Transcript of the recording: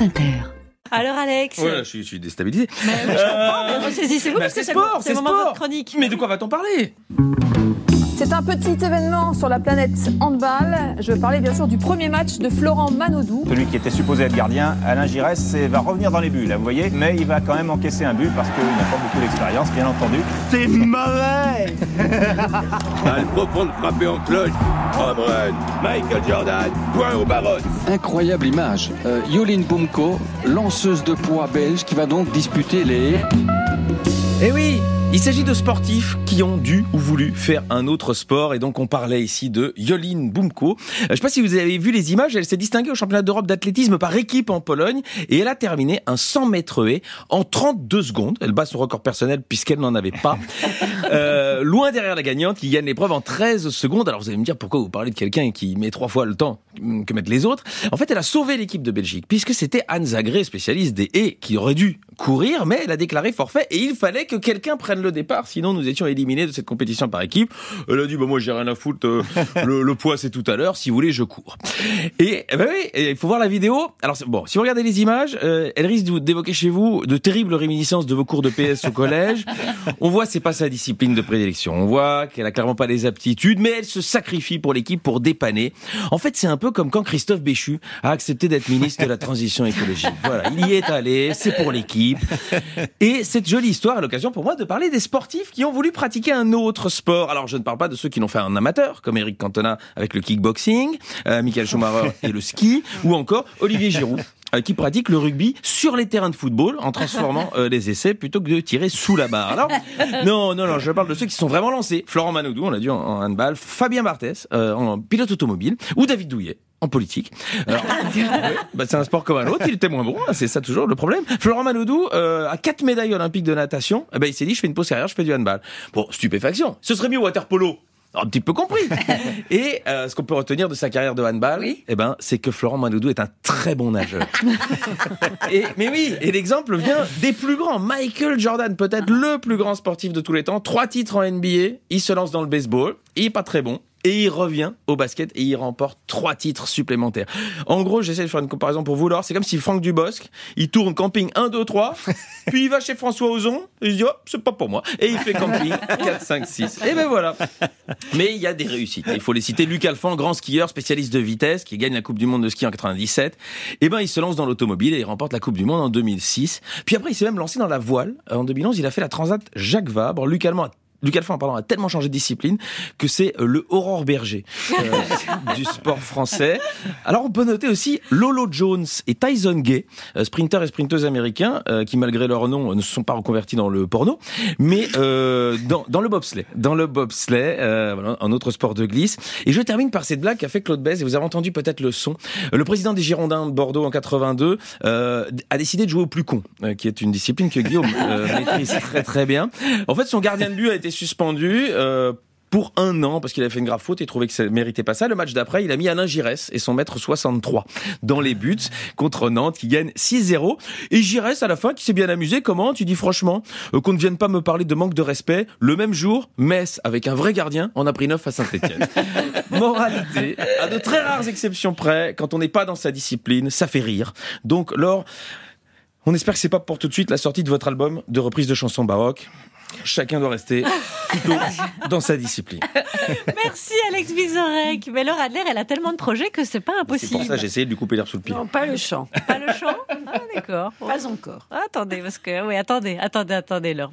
France Inter. Alors Alex Ouais, je suis, je suis déstabilisé. Mais oui, je comprends, mais ressaisissez-vous Bah, parce que c'est sport, c'est moment de sport. votre chronique. Mais de quoi va-t-on parler? C'est un petit événement sur la planète handball. Je veux parler bien sûr du premier match de Florent Manodou. Celui qui était supposé être gardien, Alain Giresse, va revenir dans les buts, là, vous voyez. Mais il va quand même encaisser un but parce qu'il n'a pas beaucoup d'expérience, bien entendu. C'est mauvais Balle profonde frappée en cloche. Run. Michael Jordan. Point au barotte. Incroyable image. Euh, Bumko, lanceuse de poids belge, qui va donc disputer les... Eh oui il s'agit de sportifs qui ont dû ou voulu faire un autre sport et donc on parlait ici de Yoline Bumko. Euh, Je sais pas si vous avez vu les images, elle s'est distinguée au championnat d'Europe d'athlétisme par équipe en Pologne et elle a terminé un 100 mètres haies en 32 secondes. Elle bat son record personnel puisqu'elle n'en avait pas. Euh, loin derrière la gagnante qui gagne l'épreuve en 13 secondes. Alors vous allez me dire pourquoi vous parlez de quelqu'un qui met trois fois le temps que mettent les autres. En fait, elle a sauvé l'équipe de Belgique puisque c'était Anne Zagré, spécialiste des haies, qui aurait dû courir, mais elle a déclaré forfait et il fallait que quelqu'un prenne le départ, sinon nous étions éliminés de cette compétition par équipe. Elle a dit bah moi j'ai rien à foutre, euh, le, le poids c'est tout à l'heure, si vous voulez je cours. Et ben oui, il faut voir la vidéo. Alors bon, si vous regardez les images, euh, elle risque d'évoquer chez vous de terribles réminiscences de vos cours de PS au collège. On voit c'est pas sa discipline de prédilection. On voit qu'elle a clairement pas les aptitudes, mais elle se sacrifie pour l'équipe pour dépanner. En fait, c'est un peu comme quand Christophe Béchu a accepté d'être ministre de la transition écologique. Voilà, il y est allé, c'est pour l'équipe. Et cette jolie histoire est l'occasion pour moi de parler des sportifs qui ont voulu pratiquer un autre sport. Alors, je ne parle pas de ceux qui l'ont fait en amateur, comme Eric Cantona avec le kickboxing, euh, Michael Schumacher et le ski, ou encore Olivier Giroud euh, qui pratique le rugby sur les terrains de football en transformant euh, les essais plutôt que de tirer sous la barre. Alors, non, non, non, je parle de ceux qui sont vraiment lancés. Florent Manodou, on l'a dit en, en handball, Fabien Barthès euh, en pilote automobile, ou David Douillet en politique. Ouais, bah, c'est un sport comme un autre, il était moins bon, hein, c'est ça toujours le problème. Florent Manodou euh, a quatre médailles olympiques de natation, eh ben, il s'est dit je fais une pause carrière, je fais du handball. Bon, stupéfaction, ce serait mieux au water polo. Un petit peu compris. Et euh, ce qu'on peut retenir de sa carrière de handball, eh ben, c'est que Florent Manodou est un très bon nageur. et, mais oui, et l'exemple vient des plus grands. Michael Jordan, peut-être le plus grand sportif de tous les temps, trois titres en NBA, il se lance dans le baseball, il est pas très bon. Et il revient au basket et il remporte trois titres supplémentaires. En gros, j'essaie de faire une comparaison pour vous, Laure. C'est comme si Franck Dubosc, il tourne camping 1, 2, 3, puis il va chez François Ozon, et il se dit, oh, c'est pas pour moi. Et il fait camping 4, 5, 6. Et ben voilà. Mais il y a des réussites. Il faut les citer. Luc Alphand, grand skieur, spécialiste de vitesse, qui gagne la Coupe du Monde de ski en 97. Et ben, il se lance dans l'automobile et il remporte la Coupe du Monde en 2006. Puis après, il s'est même lancé dans la voile. En 2011, il a fait la Transat Jacques Vabre. Luc Alphand a Luc Alphand pardon, a tellement changé de discipline que c'est euh, le Aurore Berger euh, du sport français. Alors on peut noter aussi Lolo Jones et Tyson Gay, euh, sprinteurs et sprinteuses américains qui malgré leur nom ne se sont pas reconvertis dans le porno, mais dans, dans le bobsleigh. Dans le bobsleigh, un autre sport de glisse. Et je termine par cette blague qu'a fait Claude Bèze, et vous avez entendu peut-être le son. Le président des Girondins de Bordeaux en 82 euh, a décidé de jouer au plus con, qui est une discipline que Guillaume maîtrise très très bien. En fait, son gardien de but a été suspendu. Euh, pour un an parce qu'il avait fait une grave faute et trouvait que ça méritait pas ça. Le match d'après, il a mis Alain Giresse et son maître 63 dans les buts contre Nantes qui gagne 6-0 et Giresse à la fin qui s'est bien amusé. Comment Tu dis franchement euh, qu'on ne vienne pas me parler de manque de respect. Le même jour, Metz avec un vrai gardien, on a pris 9 à Saint-Etienne. Moralité, à de très rares exceptions près, quand on n'est pas dans sa discipline, ça fait rire. Donc Laure, on espère que c'est pas pour tout de suite la sortie de votre album de reprise de chansons baroques. Chacun doit rester plutôt dans sa discipline. Merci Alex Vizorek. Mais Laura Adler, elle a tellement de projets que c'est pas C'est impossible. pour ça que j'ai essayé de lui couper l'air sous le pied. Non, pas le chant. Pas le chant? Ah d'accord. Pas encore. Attendez, parce que... Oui, attendez, attendez, attendez, Laure.